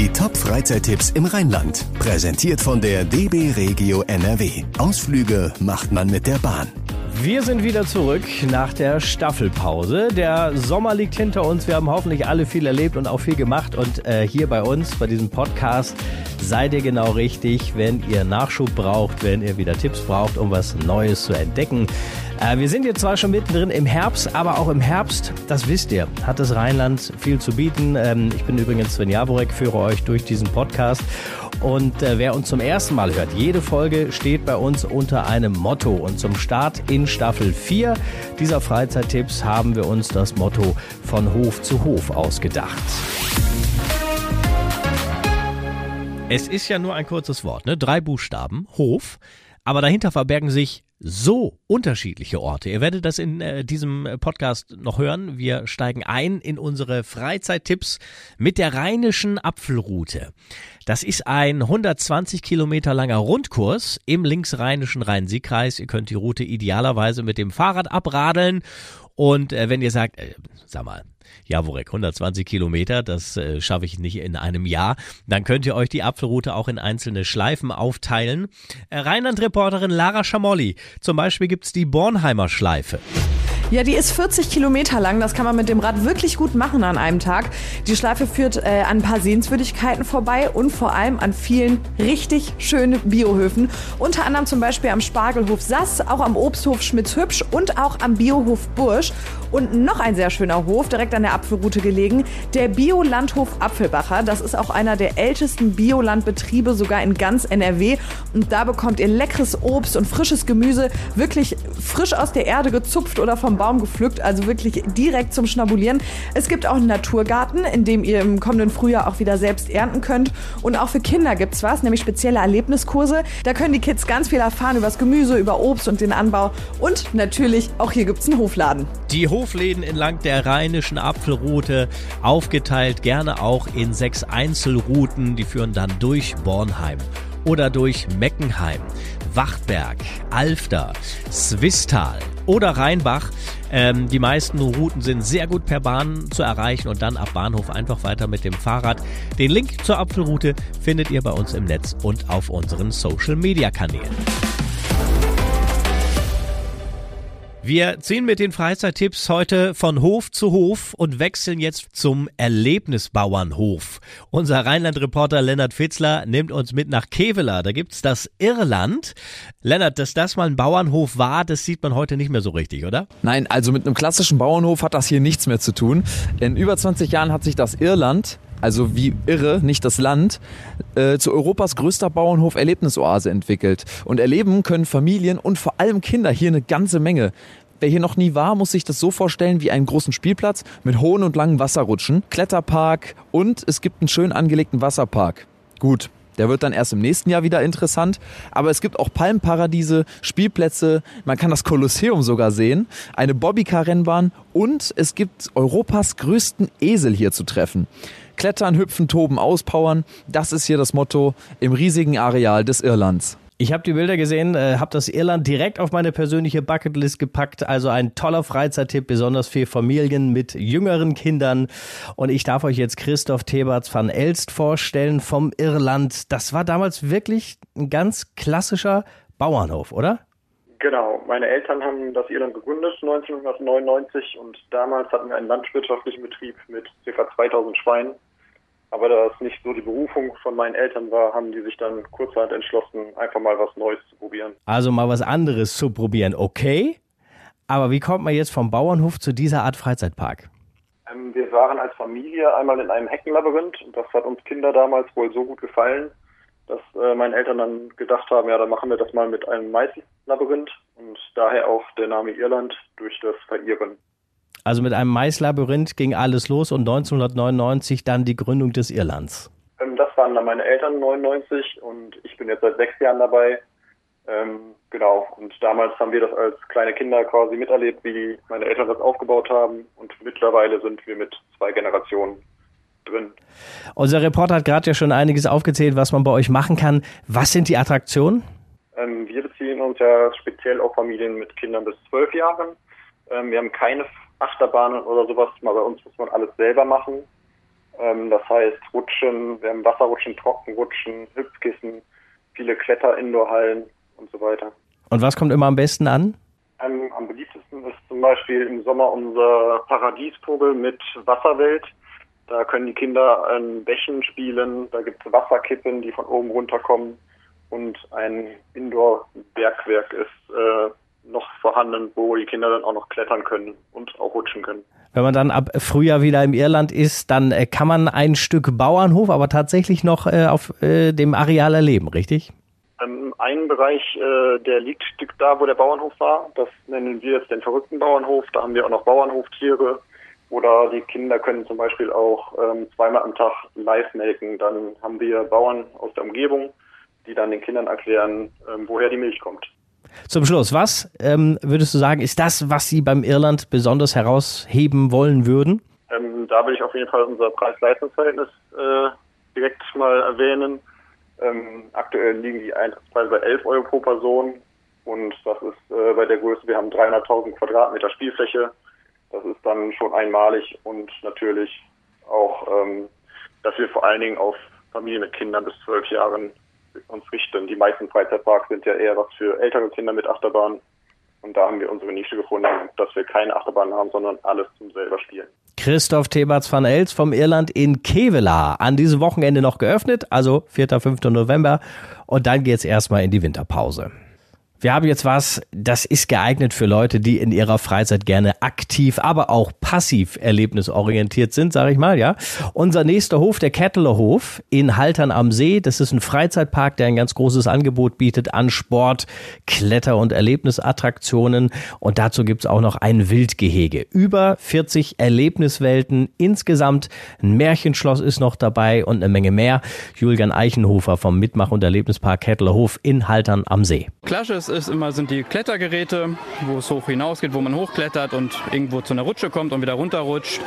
Die Top-Freizeittipps im Rheinland. Präsentiert von der DB Regio NRW. Ausflüge macht man mit der Bahn. Wir sind wieder zurück nach der Staffelpause. Der Sommer liegt hinter uns. Wir haben hoffentlich alle viel erlebt und auch viel gemacht. Und äh, hier bei uns, bei diesem Podcast, seid ihr genau richtig, wenn ihr Nachschub braucht, wenn ihr wieder Tipps braucht, um was Neues zu entdecken. Äh, wir sind jetzt zwar schon mittendrin im Herbst, aber auch im Herbst, das wisst ihr, hat das Rheinland viel zu bieten. Ähm, ich bin übrigens Sven Jaworek, führe euch durch diesen Podcast. Und äh, wer uns zum ersten Mal hört, jede Folge steht bei uns unter einem Motto. Und zum Start in Staffel 4 dieser Freizeittipps haben wir uns das Motto von Hof zu Hof ausgedacht. Es ist ja nur ein kurzes Wort, ne? Drei Buchstaben, Hof. Aber dahinter verbergen sich so unterschiedliche Orte. Ihr werdet das in äh, diesem Podcast noch hören. Wir steigen ein in unsere Freizeittipps mit der Rheinischen Apfelroute. Das ist ein 120 Kilometer langer Rundkurs im linksrheinischen Rhein-Sieg-Kreis. Ihr könnt die Route idealerweise mit dem Fahrrad abradeln. Und äh, wenn ihr sagt, äh, sag mal, Jaworek, 120 Kilometer, das äh, schaffe ich nicht in einem Jahr. Dann könnt ihr euch die Apfelroute auch in einzelne Schleifen aufteilen. Äh, Rheinland-Reporterin Lara Schamolli, zum Beispiel gibt's die Bornheimer Schleife. Ja, die ist 40 Kilometer lang. Das kann man mit dem Rad wirklich gut machen an einem Tag. Die Schleife führt äh, an ein paar Sehenswürdigkeiten vorbei und vor allem an vielen richtig schönen Biohöfen. Unter anderem zum Beispiel am Spargelhof Sass, auch am Obsthof Schmitz-Hübsch und auch am Biohof Bursch. Und noch ein sehr schöner Hof, direkt an der Apfelroute gelegen, der Biolandhof Apfelbacher. Das ist auch einer der ältesten Biolandbetriebe, sogar in ganz NRW. Und da bekommt ihr leckeres Obst und frisches Gemüse, wirklich frisch aus der Erde gezupft oder vom Baum gepflückt, also wirklich direkt zum Schnabulieren. Es gibt auch einen Naturgarten, in dem ihr im kommenden Frühjahr auch wieder selbst ernten könnt. Und auch für Kinder gibt es was, nämlich spezielle Erlebniskurse. Da können die Kids ganz viel erfahren über das Gemüse, über Obst und den Anbau. Und natürlich, auch hier gibt es einen Hofladen. Die Hofläden entlang der rheinischen Apfelroute, aufgeteilt gerne auch in sechs Einzelrouten, die führen dann durch Bornheim oder durch Meckenheim, Wachtberg, Alfter, Swistal oder Rheinbach. Ähm, die meisten Routen sind sehr gut per Bahn zu erreichen und dann ab Bahnhof einfach weiter mit dem Fahrrad. Den Link zur Apfelroute findet ihr bei uns im Netz und auf unseren Social Wir ziehen mit den Freizeittipps heute von Hof zu Hof und wechseln jetzt zum Erlebnisbauernhof. Unser Rheinland-Reporter Lennart Fitzler nimmt uns mit nach Kevela. Da gibt's das Irland. Lennart, dass das mal ein Bauernhof war, das sieht man heute nicht mehr so richtig, oder? Nein, also mit einem klassischen Bauernhof hat das hier nichts mehr zu tun. In über 20 Jahren hat sich das Irland also wie irre, nicht das Land, äh, zu Europas größter Bauernhof Erlebnisoase entwickelt. Und erleben können Familien und vor allem Kinder hier eine ganze Menge. Wer hier noch nie war, muss sich das so vorstellen wie einen großen Spielplatz mit hohen und langen Wasserrutschen, Kletterpark und es gibt einen schön angelegten Wasserpark. Gut, der wird dann erst im nächsten Jahr wieder interessant. Aber es gibt auch Palmparadiese, Spielplätze, man kann das Kolosseum sogar sehen, eine Bobbycar-Rennbahn und es gibt Europas größten Esel hier zu treffen. Klettern, hüpfen, toben, auspowern, das ist hier das Motto im riesigen Areal des Irlands. Ich habe die Bilder gesehen, äh, habe das Irland direkt auf meine persönliche Bucketlist gepackt. Also ein toller Freizeittipp, besonders für Familien mit jüngeren Kindern. Und ich darf euch jetzt Christoph Theberts van Elst vorstellen vom Irland. Das war damals wirklich ein ganz klassischer Bauernhof, oder? Genau, meine Eltern haben das Irland gegründet 1999 und damals hatten wir einen landwirtschaftlichen Betrieb mit ca. 2000 Schweinen aber da es nicht so die Berufung von meinen Eltern war, haben die sich dann kurzerhand entschlossen, einfach mal was Neues zu probieren. Also mal was anderes zu probieren, okay? Aber wie kommt man jetzt vom Bauernhof zu dieser Art Freizeitpark? Ähm, wir waren als Familie einmal in einem Heckenlabyrinth und das hat uns Kinder damals wohl so gut gefallen, dass äh, meine Eltern dann gedacht haben, ja, dann machen wir das mal mit einem Maislabyrinth und daher auch der Name Irland durch das Verirren. Also mit einem Maislabyrinth ging alles los und 1999 dann die Gründung des Irlands. Ähm, das waren dann meine Eltern 99 und ich bin jetzt seit sechs Jahren dabei. Ähm, genau, und damals haben wir das als kleine Kinder quasi miterlebt, wie meine Eltern das aufgebaut haben und mittlerweile sind wir mit zwei Generationen drin. Unser Reporter hat gerade ja schon einiges aufgezählt, was man bei euch machen kann. Was sind die Attraktionen? Ähm, wir beziehen uns ja speziell auf Familien mit Kindern bis zwölf Jahren. Ähm, wir haben keine Achterbahnen oder sowas. Mal bei uns muss man alles selber machen. Ähm, das heißt Rutschen, wir haben Wasserrutschen, Trockenrutschen, Hüpfkissen, viele Kletter-Indoor-Hallen und so weiter. Und was kommt immer am besten an? Ähm, am beliebtesten ist zum Beispiel im Sommer unser Paradiesvogel mit Wasserwelt. Da können die Kinder an Bächen spielen, da gibt es Wasserkippen, die von oben runterkommen und ein Indoor-Bergwerk ist äh, noch vorhanden, wo die Kinder dann auch noch klettern können und auch rutschen können. Wenn man dann ab Frühjahr wieder im Irland ist, dann äh, kann man ein Stück Bauernhof aber tatsächlich noch äh, auf äh, dem Areal erleben, richtig? Ähm, ein Bereich, äh, der liegt da, wo der Bauernhof war. Das nennen wir jetzt den verrückten Bauernhof. Da haben wir auch noch Bauernhoftiere. Oder die Kinder können zum Beispiel auch ähm, zweimal am Tag live melken. Dann haben wir Bauern aus der Umgebung, die dann den Kindern erklären, ähm, woher die Milch kommt. Zum Schluss, was ähm, würdest du sagen, ist das, was Sie beim Irland besonders herausheben wollen würden? Ähm, da will ich auf jeden Fall unser Preis-Leistungs-Verhältnis äh, direkt mal erwähnen. Ähm, aktuell liegen die Eintrittspreise bei 11 Euro pro Person und das ist äh, bei der Größe, wir haben 300.000 Quadratmeter Spielfläche. Das ist dann schon einmalig und natürlich auch, ähm, dass wir vor allen Dingen auf Familien mit Kindern bis zwölf Jahren uns richten. Die meisten Freizeitparks sind ja eher was für ältere Kinder mit Achterbahn. Und da haben wir unsere Nische gefunden, dass wir keine Achterbahn haben, sondern alles zum selber spielen. Christoph Theberts van Els vom Irland in Kevela. An diesem Wochenende noch geöffnet, also 4. 5. November. Und dann geht's erstmal in die Winterpause. Wir haben jetzt was, das ist geeignet für Leute, die in ihrer Freizeit gerne aktiv, aber auch passiv erlebnisorientiert sind, sage ich mal, ja. Unser nächster Hof, der Kettler Hof in Haltern am See, das ist ein Freizeitpark, der ein ganz großes Angebot bietet an Sport, Kletter- und Erlebnisattraktionen und dazu gibt's auch noch ein Wildgehege. Über 40 Erlebniswelten insgesamt, ein Märchenschloss ist noch dabei und eine Menge mehr. Julian Eichenhofer vom Mitmach- und Erlebnispark Kettler Hof in Haltern am See. Klasse ist immer sind die Klettergeräte, wo es hoch hinausgeht, wo man hochklettert und irgendwo zu einer Rutsche kommt und wieder runterrutscht.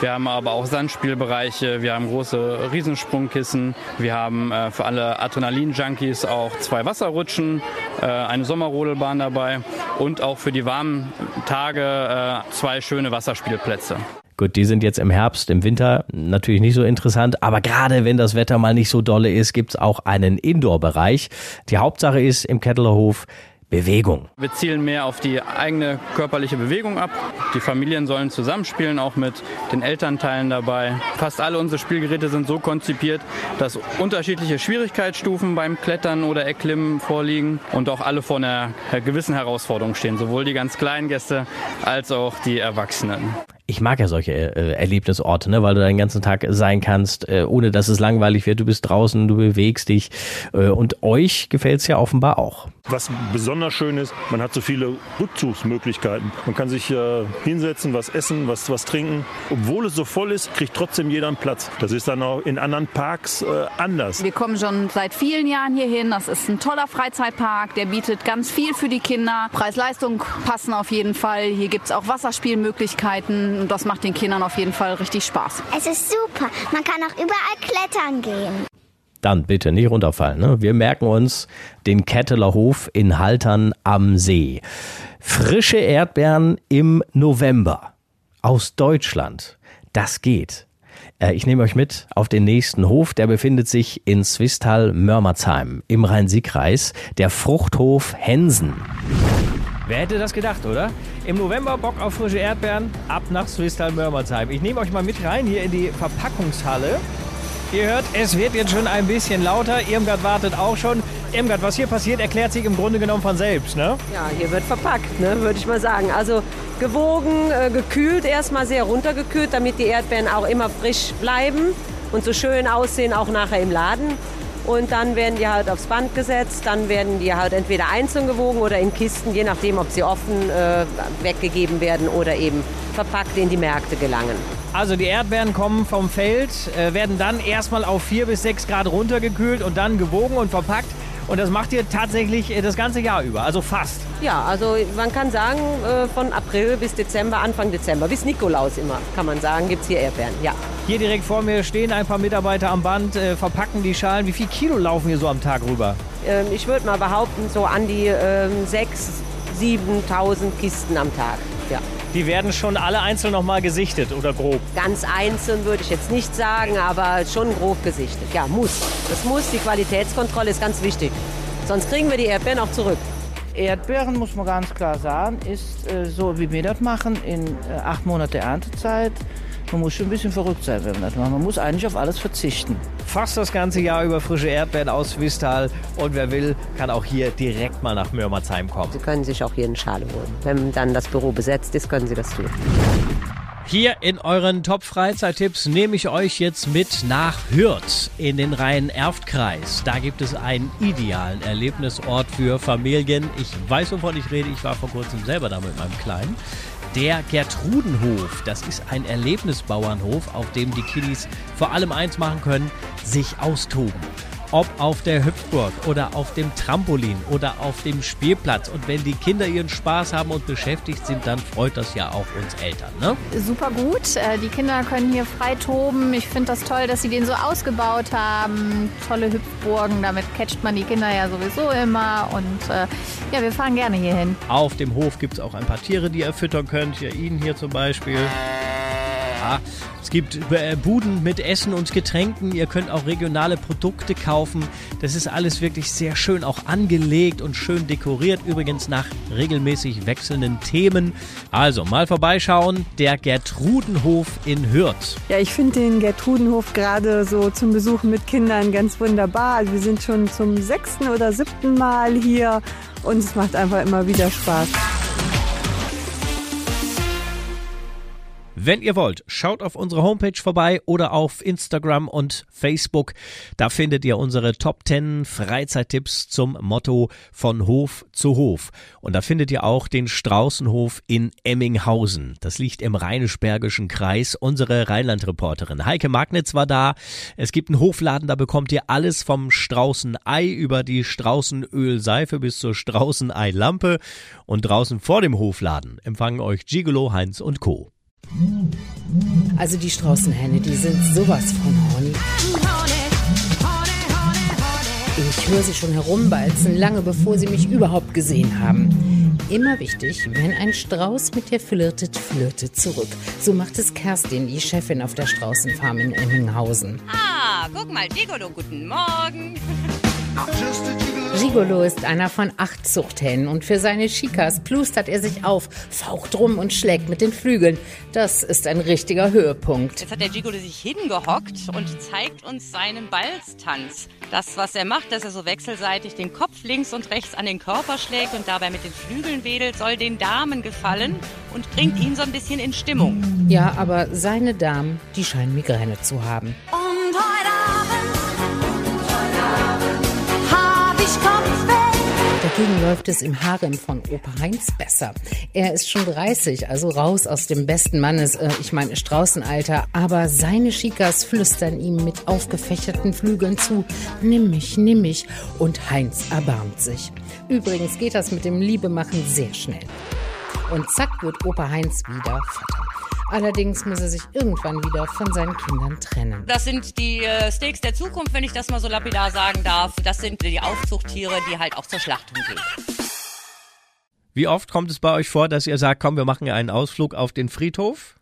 Wir haben aber auch Sandspielbereiche, wir haben große Riesensprungkissen, wir haben äh, für alle Adrenalin-Junkies auch zwei Wasserrutschen, äh, eine Sommerrodelbahn dabei und auch für die warmen Tage äh, zwei schöne Wasserspielplätze. Gut, die sind jetzt im Herbst, im Winter natürlich nicht so interessant, aber gerade wenn das Wetter mal nicht so dolle ist, gibt's auch einen Indoor-Bereich. Die Hauptsache ist im Kettlerhof Bewegung. Wir zielen mehr auf die eigene körperliche Bewegung ab. Die Familien sollen zusammenspielen, auch mit den Elternteilen dabei. Fast alle unsere Spielgeräte sind so konzipiert, dass unterschiedliche Schwierigkeitsstufen beim Klettern oder Erklimmen vorliegen und auch alle vor einer gewissen Herausforderung stehen, sowohl die ganz kleinen Gäste als auch die Erwachsenen ich mag ja solche äh, Erlebnisorte, ne, weil du den ganzen Tag sein kannst, äh, ohne dass es langweilig wird. Du bist draußen, du bewegst dich. Äh, und euch gefällt's ja offenbar auch. Was besonders schön ist, man hat so viele Rückzugsmöglichkeiten. Man kann sich äh, hinsetzen, was essen, was, was trinken. Obwohl es so voll ist, kriegt trotzdem jeder einen Platz. Das ist dann auch in anderen Parks äh, anders. Wir kommen schon seit vielen Jahren hierhin. Das ist ein toller Freizeitpark. Der bietet ganz viel für die Kinder. Preis-Leistung passen auf jeden Fall. Hier gibt's auch Wasserspielmöglichkeiten und das macht den Kindern auf jeden Fall richtig Spaß. Es ist super. Man kann auch überall klettern gehen. Dann bitte nicht runterfallen. Ne? Wir merken uns den Ketteler Hof in Haltern am See. Frische Erdbeeren im November aus Deutschland. Das geht. Äh, ich nehme euch mit auf den nächsten Hof. Der befindet sich in Swistal-Mörmersheim im Rhein-Sieg-Kreis. Der Fruchthof Hensen. Wer hätte das gedacht, oder? Im November Bock auf frische Erdbeeren, ab nach Swistal-Mörmersheim. Ich nehme euch mal mit rein hier in die Verpackungshalle. Ihr hört, es wird jetzt schon ein bisschen lauter. Irmgard wartet auch schon. Irmgard, was hier passiert, erklärt sich im Grunde genommen von selbst, ne? Ja, hier wird verpackt, ne, würde ich mal sagen. Also gewogen, äh, gekühlt, erstmal sehr runtergekühlt, damit die Erdbeeren auch immer frisch bleiben und so schön aussehen, auch nachher im Laden. Und dann werden die halt aufs Band gesetzt, dann werden die halt entweder einzeln gewogen oder in Kisten, je nachdem, ob sie offen äh, weggegeben werden oder eben verpackt in die Märkte gelangen. Also die Erdbeeren kommen vom Feld, äh, werden dann erstmal auf 4 bis 6 Grad runtergekühlt und dann gewogen und verpackt. Und das macht ihr tatsächlich äh, das ganze Jahr über, also fast. Ja, also man kann sagen, äh, von April bis Dezember, Anfang Dezember, bis Nikolaus immer, kann man sagen, gibt es hier Erdbeeren, ja. Hier direkt vor mir stehen ein paar Mitarbeiter am Band, äh, verpacken die Schalen. Wie viel Kilo laufen hier so am Tag rüber? Ähm, ich würde mal behaupten, so an die ähm, 6.000, 7.000 Kisten am Tag. Die werden schon alle einzeln nochmal gesichtet oder grob? Ganz einzeln würde ich jetzt nicht sagen, aber schon grob gesichtet. Ja, muss. Das muss. Die Qualitätskontrolle ist ganz wichtig. Sonst kriegen wir die Erdbeeren auch zurück. Erdbeeren, muss man ganz klar sagen, ist äh, so, wie wir das machen, in äh, acht Monate Erntezeit. Man muss schon ein bisschen verrückt sein, wenn man das macht. Man muss eigentlich auf alles verzichten. Fast das ganze Jahr über frische Erdbeeren aus Wistal. Und wer will, kann auch hier direkt mal nach Mürmerzheim kommen. Sie können sich auch hier eine Schale holen. Wenn dann das Büro besetzt ist, können Sie das tun. Hier in euren Top-Freizeittipps nehme ich euch jetzt mit nach Hürth in den Rhein-Erft-Kreis. Da gibt es einen idealen Erlebnisort für Familien. Ich weiß, wovon ich rede. Ich war vor kurzem selber da mit meinem Kleinen. Der Gertrudenhof, das ist ein Erlebnisbauernhof, auf dem die Kiddies vor allem eins machen können, sich austoben. Ob auf der Hüpfburg oder auf dem Trampolin oder auf dem Spielplatz. Und wenn die Kinder ihren Spaß haben und beschäftigt sind, dann freut das ja auch uns Eltern. Ne? Super gut. Äh, Die Kinder können hier frei toben. Ich finde das toll, dass sie den so ausgebaut haben. Tolle Hüpfburgen, damit catcht man die Kinder ja sowieso immer. Und äh, ja, wir fahren gerne hier hin. Auf dem Hof gibt es auch ein paar Tiere, die ihr füttern könnt. Ja, ihn hier zum Beispiel. Gibt äh, Buden mit Essen und Getränken. Ihr könnt auch regionale Produkte kaufen. Das ist alles wirklich sehr schön auch angelegt und schön dekoriert. Übrigens nach regelmäßig wechselnden Themen. Also mal vorbeischauen. Der Gertrudenhof in Hürth. Ja, ich finde den Gertrudenhof gerade so zum Besuchen mit Kindern ganz wunderbar. Also wir sind schon zum sechsten oder siebten Mal hier und es macht einfach immer wieder Spaß. Wenn ihr wollt, schaut auf unsere Homepage vorbei oder auf Instagram und Facebook. Da findet ihr unsere Top 10 Freizeittipps zum Motto von Hof zu Hof. Und da findet ihr auch den Straußenhof in Emminghausen. Das liegt im Rheinisch-Bergischen Kreis. Unsere Rheinland-Reporterin Heike Magnitz war da. Es gibt einen Hofladen, da bekommt ihr alles vom Straußenei über die Straußenölseife bis zur Straußenei-Lampe. Und draußen vor dem Hofladen empfangen euch Gigolo, Heinz und Co. Also die Straußenhähne, die sind sowas von horny. Ich höre sie schon herumbalzen, lange bevor sie mich überhaupt gesehen haben. Immer wichtig, wenn ein Strauß mit dir flirtet, flirtet zurück. So macht es Kerstin, die Chefin auf der Straußenfarm in Emminghausen. Ah, guck mal, Gigolo, guten Morgen. Gigolo ist einer von acht Zuchthähnen und für seine Chikas plustert er sich auf, faucht rum und schlägt mit den Flügeln. Das ist ein richtiger Höhepunkt. Jetzt hat der Gigolo sich hingehockt und zeigt uns seinen Balztanz. Das, was er macht, dass er so wechselseitig den Kopf links und rechts an den Körper schlägt und dabei mit den Flügeln wedelt, soll den Damen gefallen und bringt ihn so ein bisschen in Stimmung. Ja, aber seine Damen, die scheinen Migräne zu haben. Und heute Dagegen läuft es im Harem von Opa Heinz besser. Er ist schon 30, also raus aus dem besten Mannes, äh, ich meine Straußenalter, aber seine Chikas flüstern ihm mit aufgefächerten Flügeln zu, nimm mich, nimm mich, und Heinz erbarmt sich. Übrigens geht das mit dem Liebemachen sehr schnell. Und zack wird Opa Heinz wieder Vater. Allerdings muss er sich irgendwann wieder von seinen Kindern trennen. Das sind die äh, Steaks der Zukunft, wenn ich das mal so lapidar sagen darf. Das sind die Aufzuchttiere, die halt auch zur Schlachtung gehen. Wie oft kommt es bei euch vor, dass ihr sagt, komm, wir machen einen Ausflug auf den Friedhof?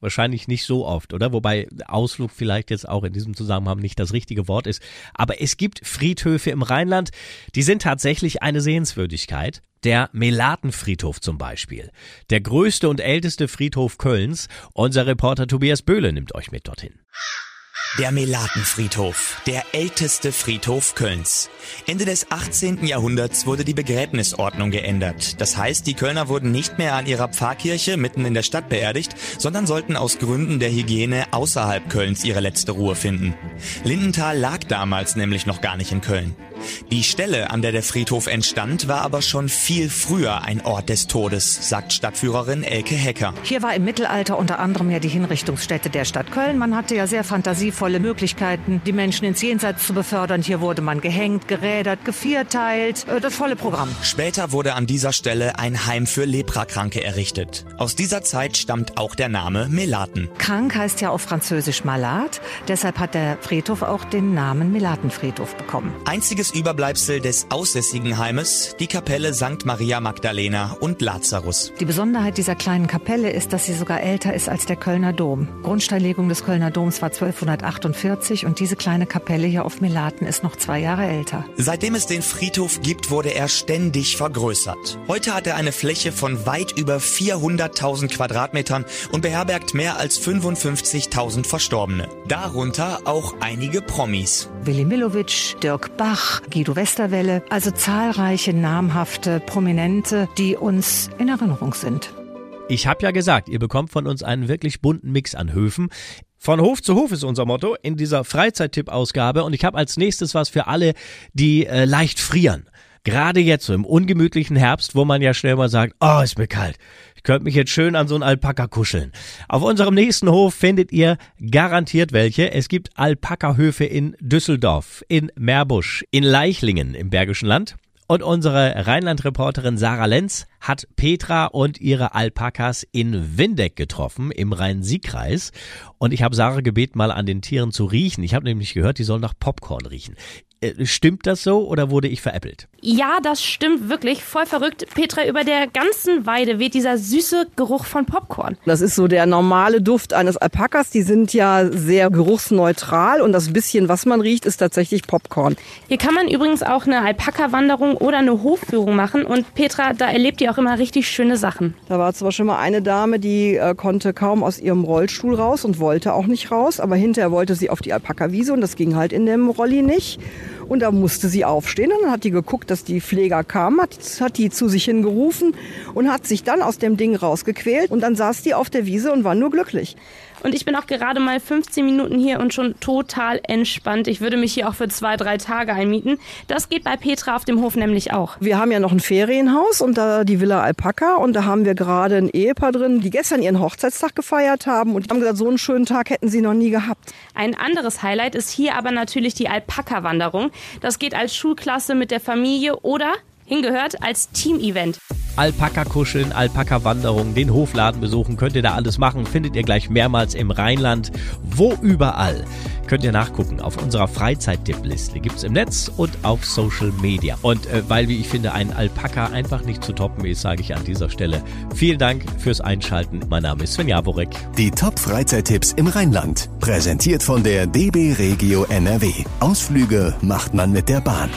Wahrscheinlich nicht so oft, oder? Wobei Ausflug vielleicht jetzt auch in diesem Zusammenhang nicht das richtige Wort ist. Aber es gibt Friedhöfe im Rheinland, die sind tatsächlich eine Sehenswürdigkeit. Der Melatenfriedhof zum Beispiel. Der größte und älteste Friedhof Kölns. Unser Reporter Tobias Böhle nimmt euch mit dorthin. Der Melatenfriedhof, der älteste Friedhof Kölns. Ende des 18. Jahrhunderts wurde die Begräbnisordnung geändert. Das heißt, die Kölner wurden nicht mehr an ihrer Pfarrkirche mitten in der Stadt beerdigt, sondern sollten aus Gründen der Hygiene außerhalb Kölns ihre letzte Ruhe finden. Lindenthal lag damals nämlich noch gar nicht in Köln. Die Stelle, an der der Friedhof entstand, war aber schon viel früher ein Ort des Todes, sagt Stadtführerin Elke Hecker. Hier war im Mittelalter unter anderem ja die Hinrichtungsstätte der Stadt Köln. Man hatte ja sehr fantasievoll volle Möglichkeiten, die Menschen ins Jenseits zu befördern. Hier wurde man gehängt, gerädert, gevierteilt, äh, das volle Programm. Später wurde an dieser Stelle ein Heim für Leprakranke errichtet. Aus dieser Zeit stammt auch der Name Melaten. Krank heißt ja auf Französisch Malat, deshalb hat der Friedhof auch den Namen Melatenfriedhof bekommen. Einziges Überbleibsel des aussässigen Heimes, die Kapelle St. Maria Magdalena und Lazarus. Die Besonderheit dieser kleinen Kapelle ist, dass sie sogar älter ist als der Kölner Dom. Grundsteinlegung des Kölner Doms war 1248 und diese kleine Kapelle hier auf Melaten ist noch zwei Jahre älter. Seitdem es den Friedhof gibt, wurde er ständig vergrößert. Heute hat er eine Fläche von weit über 400.000 Quadratmetern und beherbergt mehr als 55.000 Verstorbene. Darunter auch einige Promis. Willy Millowitsch, Dirk Bach, Guido Westerwelle, also zahlreiche namhafte Prominente, die uns in Erinnerung sind. Ich habe ja gesagt, ihr bekommt von uns einen wirklich bunten Mix an Höfen. Von Hof zu Hof ist unser Motto in dieser Freizeittipp-Ausgabe und ich habe als nächstes was für alle, die äh, leicht frieren. Gerade jetzt so im ungemütlichen Herbst, wo man ja schnell mal sagt, oh, ist mir kalt. Ich könnte mich jetzt schön an so einen Alpaka kuscheln. Auf unserem nächsten Hof findet ihr garantiert welche. Es gibt Alpaka-Höfe in Düsseldorf, in Meerbusch, in Leichlingen im Bergischen Land. Und unsere Rheinland-Reporterin Sarah Lenz hat Petra und ihre Alpakas in Windeck getroffen, im Rhein-Sieg-Kreis. Und ich habe Sarah gebeten, mal an den Tieren zu riechen. Ich habe nämlich gehört, die sollen nach Popcorn riechen. Äh, Stimmt das so oder wurde ich veräppelt? Ja, das stimmt wirklich. Voll verrückt. Petra, über der ganzen Weide weht dieser süße Geruch von Popcorn. Das ist so der normale Duft eines Alpakas. Die sind ja sehr geruchsneutral und das bisschen, was man riecht, ist tatsächlich Popcorn. Hier kann man übrigens auch eine Alpaka-Wanderung oder eine Hofführung machen. Und Petra, da erlebt ihr auch immer richtig schöne Sachen. Da war zum Beispiel mal eine Dame, die äh, konnte kaum aus ihrem Rollstuhl raus und wollte auch nicht raus. Aber hinterher wollte sie auf die Alpaka-Wiese und das ging halt in dem Rolli nicht. Und da musste sie aufstehen und dann hat die geguckt, dass die Pfleger kamen, hat, hat die zu sich hingerufen und hat sich dann aus dem Ding rausgequält. Und dann saß die auf der Wiese und war nur glücklich. Und ich bin auch gerade mal 15 Minuten hier und schon total entspannt. Ich würde mich hier auch für zwei, drei Tage einmieten. Das geht bei Petra auf dem Hof nämlich auch. Wir haben ja noch ein Ferienhaus und da die Villa Alpaka und da haben wir gerade ein Ehepaar drin, die gestern ihren Hochzeitstag gefeiert haben und haben gesagt, so einen schönen Tag hätten sie noch nie gehabt. Ein anderes Highlight ist hier aber natürlich die Alpaka-Wanderung. Das geht als Schulklasse mit der Familie oder hingehört als Team-Event. Alpaka kuscheln, Alpaka Wanderung, den Hofladen besuchen, könnt ihr da alles machen, findet ihr gleich mehrmals im Rheinland, wo überall. Könnt ihr nachgucken auf unserer Freizeit-Tipp-Liste. Gibt's im Netz und auf Social Media. Und äh, weil, wie ich finde, ein Alpaka einfach nicht zu toppen ist, sage ich an dieser Stelle vielen Dank fürs Einschalten. Mein Name ist Sven Jaborek. Die Top-Freizeittipps im Rheinland. Präsentiert von der DB Regio NRW. Ausflüge macht man mit der Bahn.